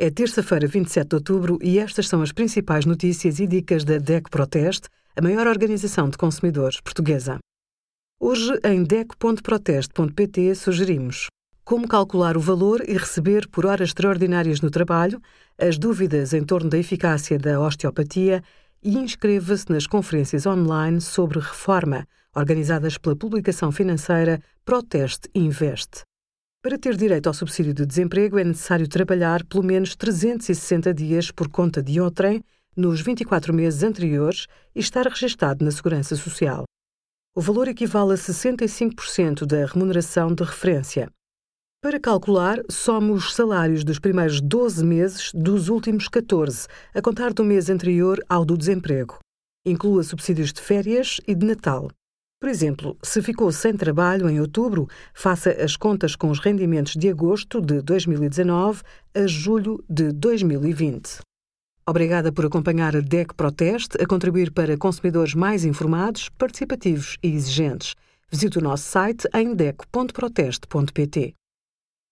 É terça-feira, 27 de outubro, e estas são as principais notícias e dicas da DEC Proteste, a maior organização de consumidores portuguesa. Hoje, em DEC.proteste.pt, sugerimos como calcular o valor e receber por horas extraordinárias no trabalho, as dúvidas em torno da eficácia da osteopatia e inscreva-se nas conferências online sobre reforma, organizadas pela publicação financeira Proteste Invest. Para ter direito ao subsídio de desemprego é necessário trabalhar pelo menos 360 dias por conta de outrem nos 24 meses anteriores e estar registado na Segurança Social. O valor equivale a 65% da remuneração de referência. Para calcular, some os salários dos primeiros 12 meses dos últimos 14, a contar do mês anterior ao do desemprego. Inclua subsídios de férias e de Natal. Por exemplo, se ficou sem trabalho em outubro, faça as contas com os rendimentos de agosto de 2019 a julho de 2020. Obrigada por acompanhar a DEC Proteste a contribuir para consumidores mais informados, participativos e exigentes. Visite o nosso site em dec.proteste.pt.